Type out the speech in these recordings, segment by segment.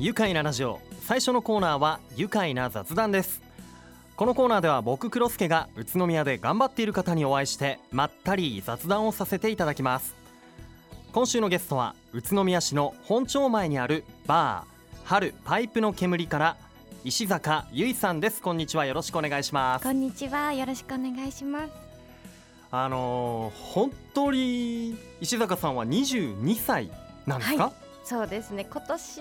愉快なラジオ。最初のコーナーは愉快な雑談です。このコーナーでは僕黒助が宇都宮で頑張っている方にお会いしてまったり雑談をさせていただきます。今週のゲストは宇都宮市の本町前にあるバー春パイプの煙から石坂由衣さんです。こんにちは。よろしくお願いします。こんにちは。よろしくお願いします。あのー、本当に石坂さんは22歳なんですか、はい、そうですね。今年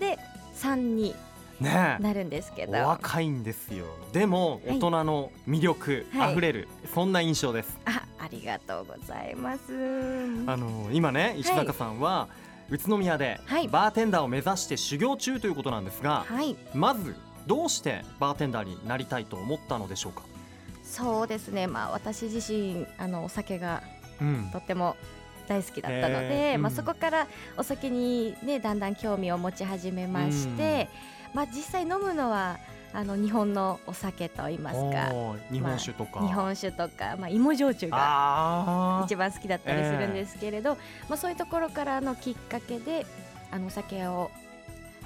で3になるんですけど、ね、若いんですよ。でも大人の魅力あふれる、はい、そんな印象です。あありがとうございます。あの今ね石坂さんは、宇都宮でバーテンダーを目指して修行中ということなんですが、はい、まずどうしてバーテンダーになりたいと思ったのでしょうか？そうですね。まあ私自身あのお酒がとっても大好きだったので、うん、まあ、そこからお酒にねだんだん興味を持ち始めまして、うん、まあ実際飲むのはあの日本のお酒と言いますか日本酒とか、まあ、日本酒とか、まあ、芋焼酎が一番好きだったりするんですけれど、えー、まあ、そういうところからのきっかけであのお酒を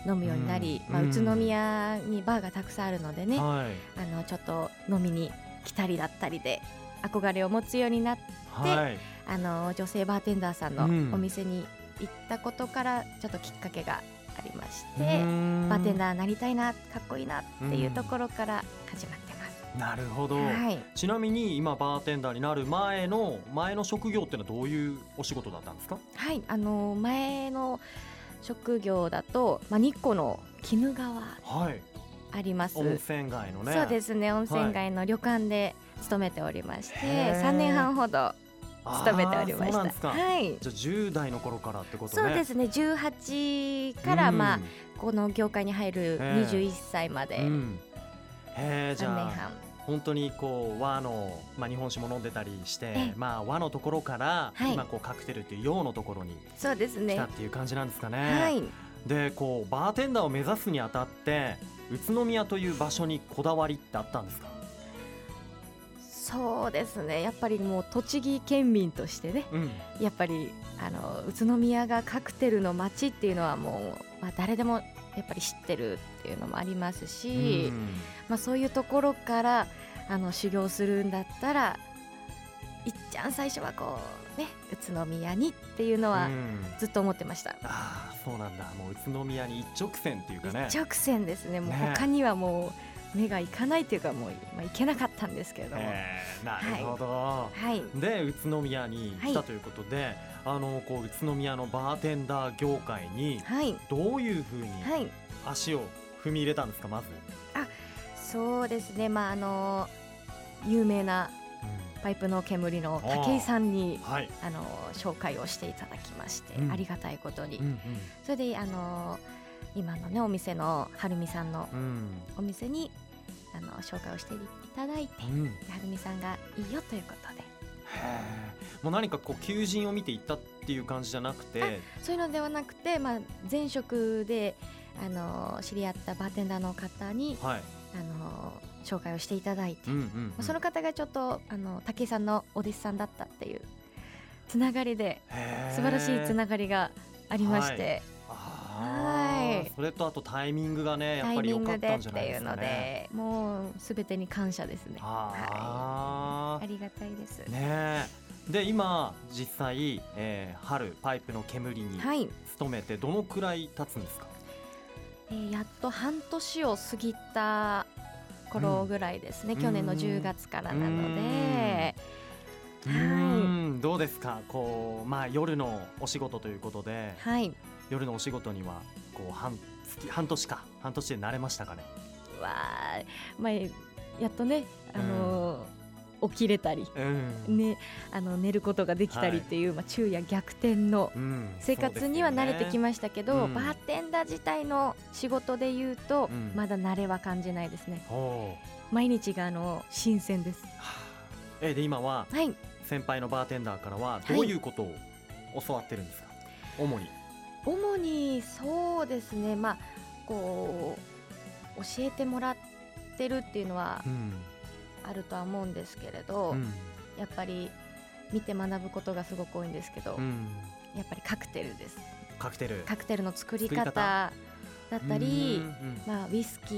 飲むようになり、うん、まあ、宇都宮にバーがたくさんあるのでね、はい、あのちょっと飲みに来たりだったりで憧れを持つようになって、はい、あの女性バーテンダーさんのお店に行ったことからちょっときっかけがありましてバーテンダーなりたいなかっこいいなっていうところから始まってます。なるほど、はい、ちなみに今バーテンダーになる前の前の職業っていうのはどういうお仕事だったんですか？はい。あの前の職業だと、まあ、日光の鬼怒川あります、はい、温泉街のね。そうですね。温泉街の旅館で勤めておりまして、はい、3年半ほど勤めておりました。はい。じゃあ10代の頃からってこと、ね、そうですね。18からまあこの業界に入る21歳まで。へえ、じゃあ本当にこう和のまあ日本酒も飲んでたりして、まあ和のところから今こうカクテルっていう洋のところにそうですね。来たっていう感じなんですかね。はい。でこうバーテンダーを目指すにあたって宇都宮という場所にこだわりってあったんですか？そうですね。やっぱりもう栃木県民としてね、うん、やっぱりあの宇都宮がカクテルの街っていうのはもう、まあ、誰でもやっぱり知ってるっていうのもありますし、うん、まあ、そういうところからあの修行するんだったらいっちゃん最初はこうね宇都宮にっていうのはずっと思ってました、うん、ああそうなんだ。もう宇都宮に一直線っていうかね。一直線ですね。もう他にはもう、ね目がいかないというかもう、まあ、いけなかったんですけれども、えー、なるほど、はい、で宇都宮に来たということで、はい、あのこう宇都宮のバーテンダー業界にどういうふうに足を踏み入れたんですかまず？あそうですね。まああの有名なパイプの煙の武井さんに、はい、あの紹介をしていただきまして、うん、ありがたいことに、うんうん、それであの今のねお店のはるみさんのお店に、あの紹介をしていただいて、うん、はるみさんがいいよということで。もう何かこう求人を見ていったっていう感じじゃなくて。そういうのではなくて、まあ、前職であの知り合ったバーテンダーの方に、はい、あの紹介をしていただいて、うんうんうん、その方がちょっとあの武井さんのお弟子さんだったっていうつながりで素晴らしいつながりがありまして。はいそれとあとタイミングがねやっぱり良かったんじゃないですかね。もうすべてに感謝ですね。はい、ありがたいです。ねで今実際、えー、春パイプの煙に勤めてどのくらい経つんですか、えー、やっと半年を過ぎた頃ぐらいですね、うん、去年の10月からなので。はい、どうですか？こう、まあ、夜のお仕事ということで、はい、夜のお仕事にはこう半月半年か。半年で慣れましたかね。わあ、まあ、やっとねあのー、起きれたり、うん、ね、あの寝ることができたりっていう、はい、まあ、昼夜逆転の生活には慣れてきましたけど、うん。ね、バーテンダー自体の仕事でいうと、うん、まだ慣れは感じないですね。毎日があの新鮮です。えで今は、はい、先輩のバーテンダーからはどういうことを教わってるんですか、はい、主に。主にそうですね。まあこう教えてもらってるっていうのはあるとは思うんですけれど、うん、やっぱり見て学ぶことがすごく多いんですけど、うん、やっぱりカクテルです。カクテル。カクテルの作り方だったり、まあ、ウイスキ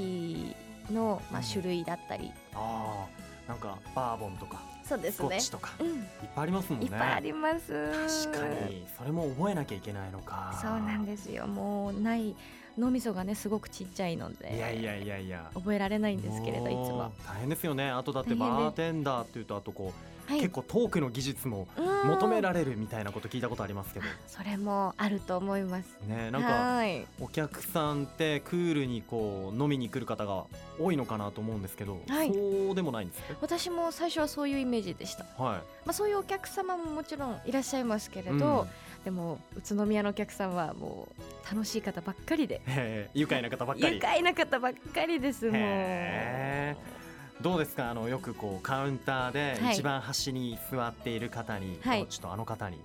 ーの、まあ、種類だったり、ああなんかバーボンとかそうですね。とか、うん、いっぱいありますもんね。いっぱいあります。確かに。それも覚えなきゃいけないのか。そうなんですよ。もうない脳みそがねすごくちっちゃいのでいやいやいやいや。覚えられないんですけれどいつも。大変ですよね。あとだってバーテンダーっていうとあとこう、はい、結構トークの技術も求められるみたいなこと聞いたことありますけど。それもあると思います。ねなんかお客さんってクールにこう飲みに来る方が多いのかなと思うんですけど、はい、そうでもないんです私も最初はそういうイメージでした、はい。まあ、そういうお客様ももちろんいらっしゃいますけれど、うん。でも宇都宮のお客さんはもう楽しい方ばっかりで。愉快な方ばっかり。愉快な方ばっかりですもうどうですか？あのよくこうカウンターで一番端に座っている方に、はい、ちょっとあの方に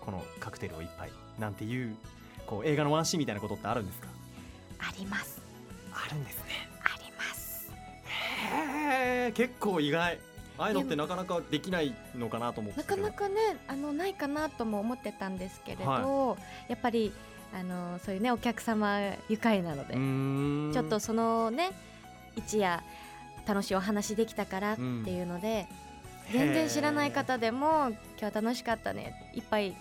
このカクテルを一杯なんていうこう映画のワンシーンみたいなことってあるんですか？あります。あるんですね。あります。へえ結構意外。ああいうのってなかなかできないのかなと思ってなかなかねあのないかなとも思ってたんですけれど、はい、やっぱりあのそういうねお客様愉快なのでちょっとそのね一夜楽しいお話できたからっていうので、うん、全然知らない方でも今日楽しかったねいっぱい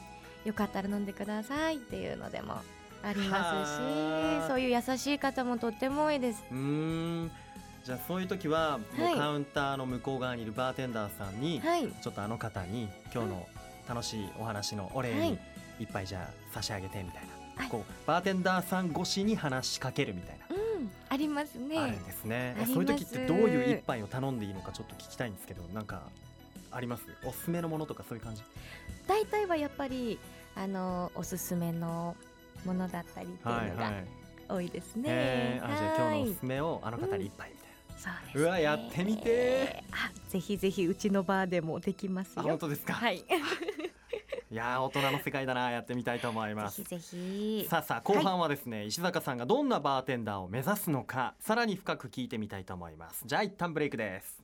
よかったら飲んでくださいっていうのでもありますしそういう優しい方もとっても多いです。うん。じゃあそういう時はもうカウンターの向こう側にいるバーテンダーさんに、はい、ちょっとあの方に今日の楽しいお話のお礼に一杯じゃあ差し上げてみたいな、はい、こうバーテンダーさん越しに話しかけるみたいな。うん、ありますね。あるんですね。そういう時ってどういう一杯を頼んでいいのかちょっと聞きたいんですけど、なんかあります？おすすめのものとかそういう感じ？大体はやっぱりあのおすすめのものだったりっていうのが多いですね。はいはい、あじゃあ今日のおすすめをあの方に一杯みたいな。そうです、ね、うわやってみてあぜひぜひうちのバーでもできますよ本当ですか？はいいや大人の世界だなやってみたいと思います。ぜひぜひ。さあさあ後半はですね、はい、石坂さんがどんなバーテンダーを目指すのかさらに深く聞いてみたいと思います。じゃあ一旦ブレイクです。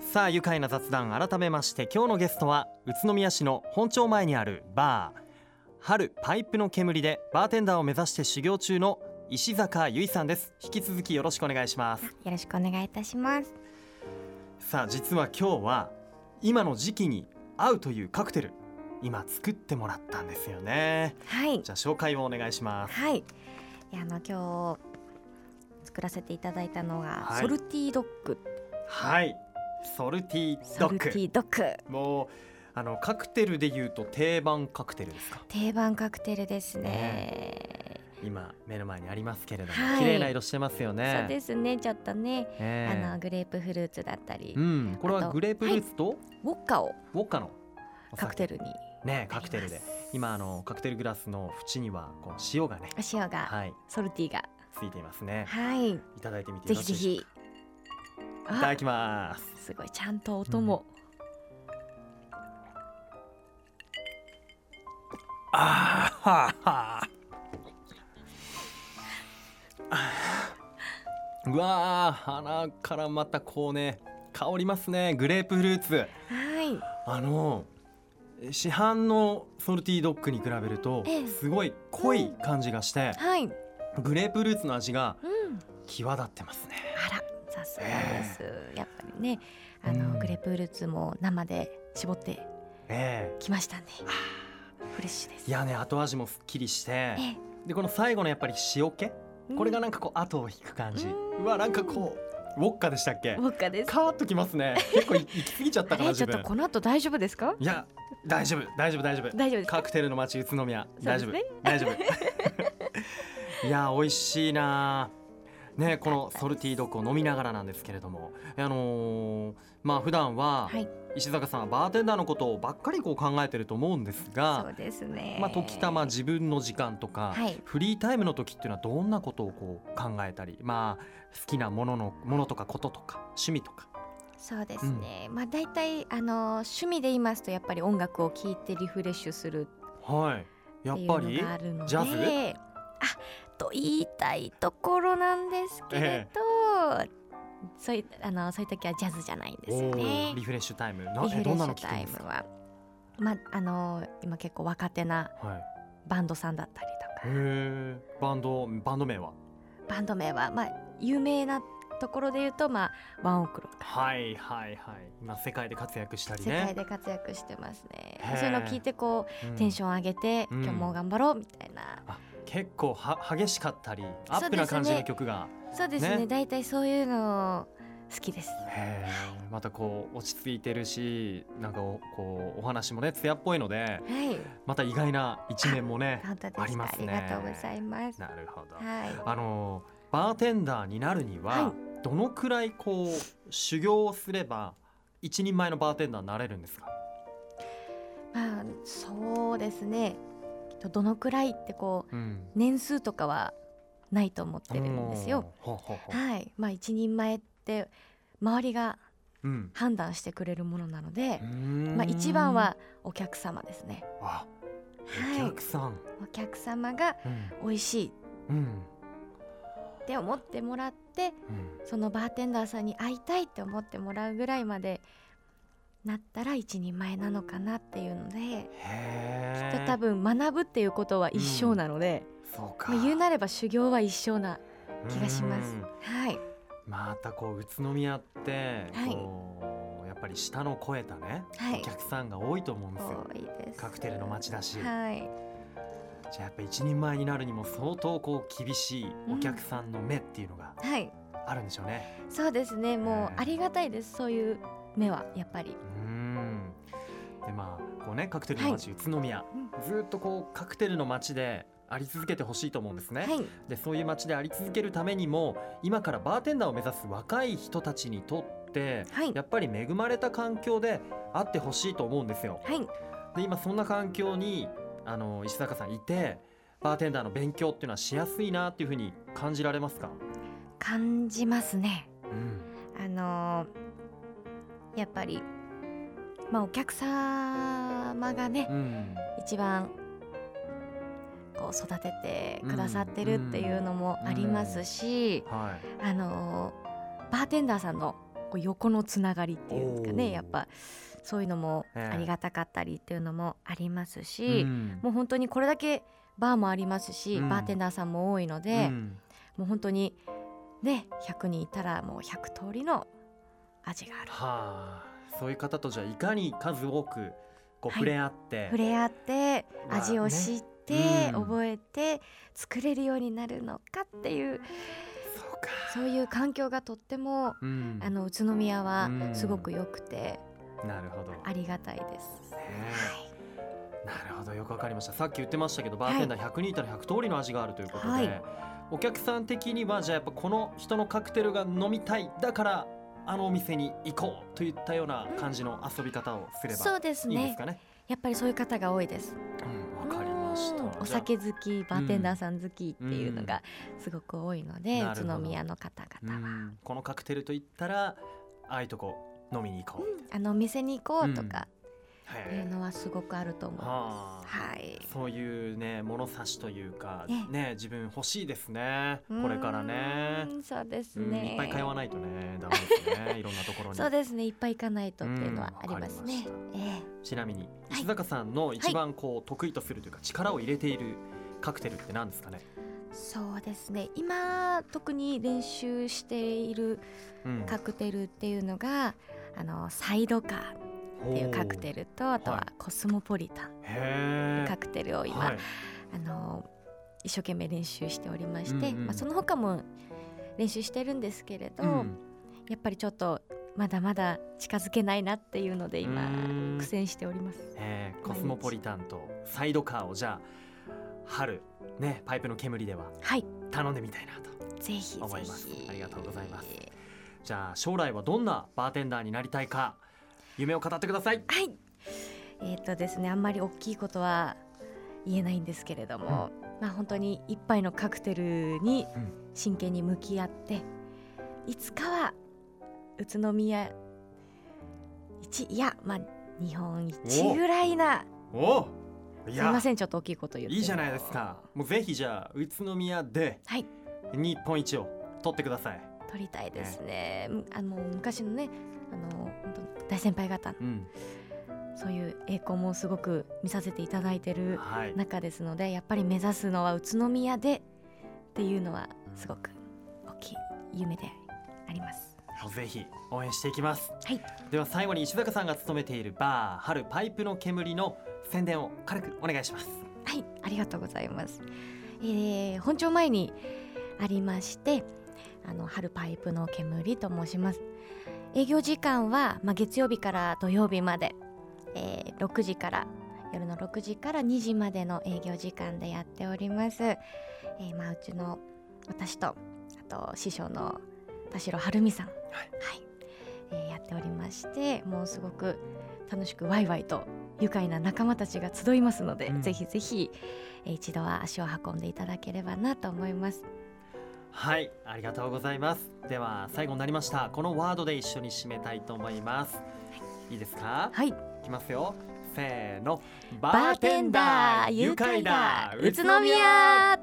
さあ愉快な雑談改めまして今日のゲストは宇都宮市の本町前にあるバー春パイプの煙でバーテンダーを目指して修行中の石坂由衣さんです。引き続きよろしくお願いします。よろしくお願いいたします。さあ実は今日は今の時期に合うというカクテル今作ってもらったんですよね。はい。じゃあ紹介をお願いします。はい。いやあの今日作らせていただいたのが、はい、ソルティドッグ。はい。ソルティドッグ。ソルティドッグ。もうあのカクテルでいうと定番カクテルですか？定番カクテルですね。ね今目の前にありますけれども、はい、綺麗な色してますよね。そうですね。ちょっとね、えー、あのグレープフルーツだったり、うん、これはグレープフルーツと、はい、ウォッカを。ウォッカの？カクテルに。ねカクテルで。今あのカクテルグラスの縁にはこう塩がね。塩が、はい、ソルティが。ついていますね。はい。いただいてみてぜひぜひ。いただきます。すごいちゃんと音も、うん、あーははうわ鼻からまたこうね香りますねグレープフルーツ。はい。あの市販のソルティドッグに比べるとすごい濃い感じがして、はい、グレープフルーツの味が際立ってますね、あらさすがです、えー、やっぱりねあの、うん、グレープフルーツも生で絞ってきましたね、えー、フレッシュです。いやね後味もすっきりして、えー、でこの最後のやっぱり塩気これがなんかこう後を引く感じ、うわなんかこうウォッカでしたっけ？ウォッカです。カーッときますね。結構行き過ぎちゃったかな ちょっとこの後大丈夫ですか？いや大丈夫。大丈夫大丈夫。大丈夫カクテルの街宇都宮。大丈夫、ね、大丈夫。いや美味しいな。ねこのソルティードッグを飲みながらなんですけれども。あのー、まあ普段は、はい石坂さんはバーテンダーのことをばっかりこう考えてると思うんですがそうですね、まあ、時たま自分の時間とか、はい、フリータイムの時っていうのはどんなことをこう考えたり、まあ、好きなもののものとかこととか趣味とか。そうですね、うん、まあ大体あの趣味で言いますとやっぱり音楽を聴いてリフレッシュするはい。やっぱりジャズ？あと言いたいところなんですけれど、ええそういうあのそういう時はジャズじゃないんですよね。リフレッシュタイム。リフレッシュタイムは、まああの今結構若手なバンドさんだったりとか。へバンドバンド名は？バンド名はまあ有名なところで言うとまあワンオクロはいはいはい。今世界で活躍したりね。世界で活躍してますね。そういうのを聞いてこう、うん、テンション上げて、うん、今日も頑張ろうみたいな、結構は激しかったりアップな感じの曲がそうですね大体、ね、そういうの好きです。またこう落ち着いてるし、なんかこうお話もね艶っぽいので、はい、また意外な一面もね ありますね。ありがとうございます。なるほど。はい、あのバーテンダーになるには、はい、どのくらいこう修行をすれば一人前のバーテンダーになれるんですか？まあそうですね。どのくらいってこう、うん、年数とかはないと思ってるんですよ。はい、まあ一人前って周りが判断してくれるものなので、うん、まあ一番はお客様ですね。お客さん、はい、お客様が美味しい、って思ってもらって、うん、そのバーテンダーさんに会いたいって思ってもらうぐらいまでなったら一人前なのかなっていうのできっと多分学ぶっていうことは一生なので、うん、言うなれば修行は一生な気がします。はい。またこう宇都宮って、はい、やっぱり下の超えたね、はい、お客さんが多いと思うんですよ。カクテルの街だし。はい、じゃあやっぱ一人前になるにも相当こう厳しいお客さんの目っていうのがあるんでしょうね。うん、そうですね。もうありがたいです。そういう目はやっぱり。でまあこうねカクテルの街、宇都宮、ずっとこうカクテルの街であり続けてほしいと思うんですね、はい、でそういう街であり続けるためにも今からバーテンダーを目指す若い人たちにとって、はい、やっぱり恵まれた環境であってほしいと思うんですよ。はい、で今そんな環境にあの石坂さんいてバーテンダーの勉強っていうのはしやすいなっていうふうに感じられますか？感じますね。うん、あのー、やっぱり。まあ、お客様がね、うん、一番こう育ててくださってるっていうのもありますし、あのバーテンダーさんのこう横のつながりっていうんですかねやっぱそういうのもありがたかったりっていうのもありますし、もう本当にこれだけバーもありますし、バーテンダーさんも多いので、もう本当にね100人いたらもう100通りの味がある。はあそういう方とじゃあいかに数多くこう触れ合って、はい、触れ合って味を知って、ねうん、覚えて作れるようになるのかっていうそういう環境がとっても、うん、あの宇都宮はすごく良くて、うん、なるほど。ありがたいです。はいなるほどよくわかりました。さっき言ってましたけどバーテンダー100人いたら100通りの味があるということで、はい、お客さん的にはじゃあやっぱこの人のカクテルが飲みたいだからあのお店に行こうといったような感じの遊び方をすればいいですかね。そうですね。やっぱりそういう方が多いです。うん、わかりました。お酒好き、バーテンダーさん好きっていうのがすごく多いので、うん、宇都宮の方々は、このカクテルといったらああいうとこ飲みに行こう、あのお店に行こうとか、っていうのはすごくあると思います。はい。そういうね物差しというかね、ね自分欲しいですね。これからね。そうですね、いっぱい通わないとねダメですね。いろんなところに。そうですねいっぱい行かないとっていうのはありますね。えー、ちなみに石坂さんの一番こう、得意とするというか力を入れているカクテルって何ですかね？そうですね今特に練習しているカクテルっていうのが、うん、あのサイドカーっていうカクテルとあとはコスモポリタン。カクテルを今、はい、あの一生懸命練習しておりまして、うんうん、まあ、その他も練習してるんですけれど、うん、やっぱりちょっとまだまだ近づけないなっていうので今苦戦しております。えー、コスモポリタンとサイドカーをじゃあ春ねパイプの煙では頼んでみたいなと思います。ありがとうございます。じゃあ将来はどんなバーテンダーになりたいか夢を語ってください。はい。えっ、ー、とですねあんまり大きいことは言えないんですけれども、うん、まあ本当に一杯のカクテルに真剣に向き合って、うん、いつかは宇都宮一いやまあ日本一ぐらいなおすみませんちょっと大きいこと言って。いいじゃないですか。もうぜひじゃあ宇都宮で日本一を取ってください。取りたいですね、ね、あの昔のねあの大先輩方、うん、そういう栄光もすごく見させていただいてる中ですので、はい、やっぱり目指すのは宇都宮でっていうのはすごく大きい夢であります。ぜひ応援していきます、はい、では最後に石坂さんが勤めているバー春パイプの煙の宣伝を軽くお願いします。はいありがとうございます、えー、本庁前にありましてあの春パイプの煙と申します営業時間は、まあ、月曜日から土曜日まで、えー、6時から夜の6時から2時までの営業時間でやっております、えー、まあ、うちの私とあと師匠の田代晴美さん、はい。はい。えー、やっておりましてもうすごく楽しくワイワイと愉快な仲間たちが集いますので、うん、ぜひぜひ、えー、一度は足を運んでいただければなと思います。はいありがとうございます。では最後になりました。このワードで一緒に締めたいと思います、はい、いいですか？はい。いきますよ。せーの。バーテンダー愉快だ宇都宮。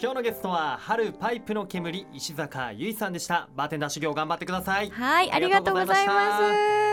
今日のゲストは春パイプの煙石坂由衣さんでした。バーテンダー修行頑張ってください。はいありがとうございます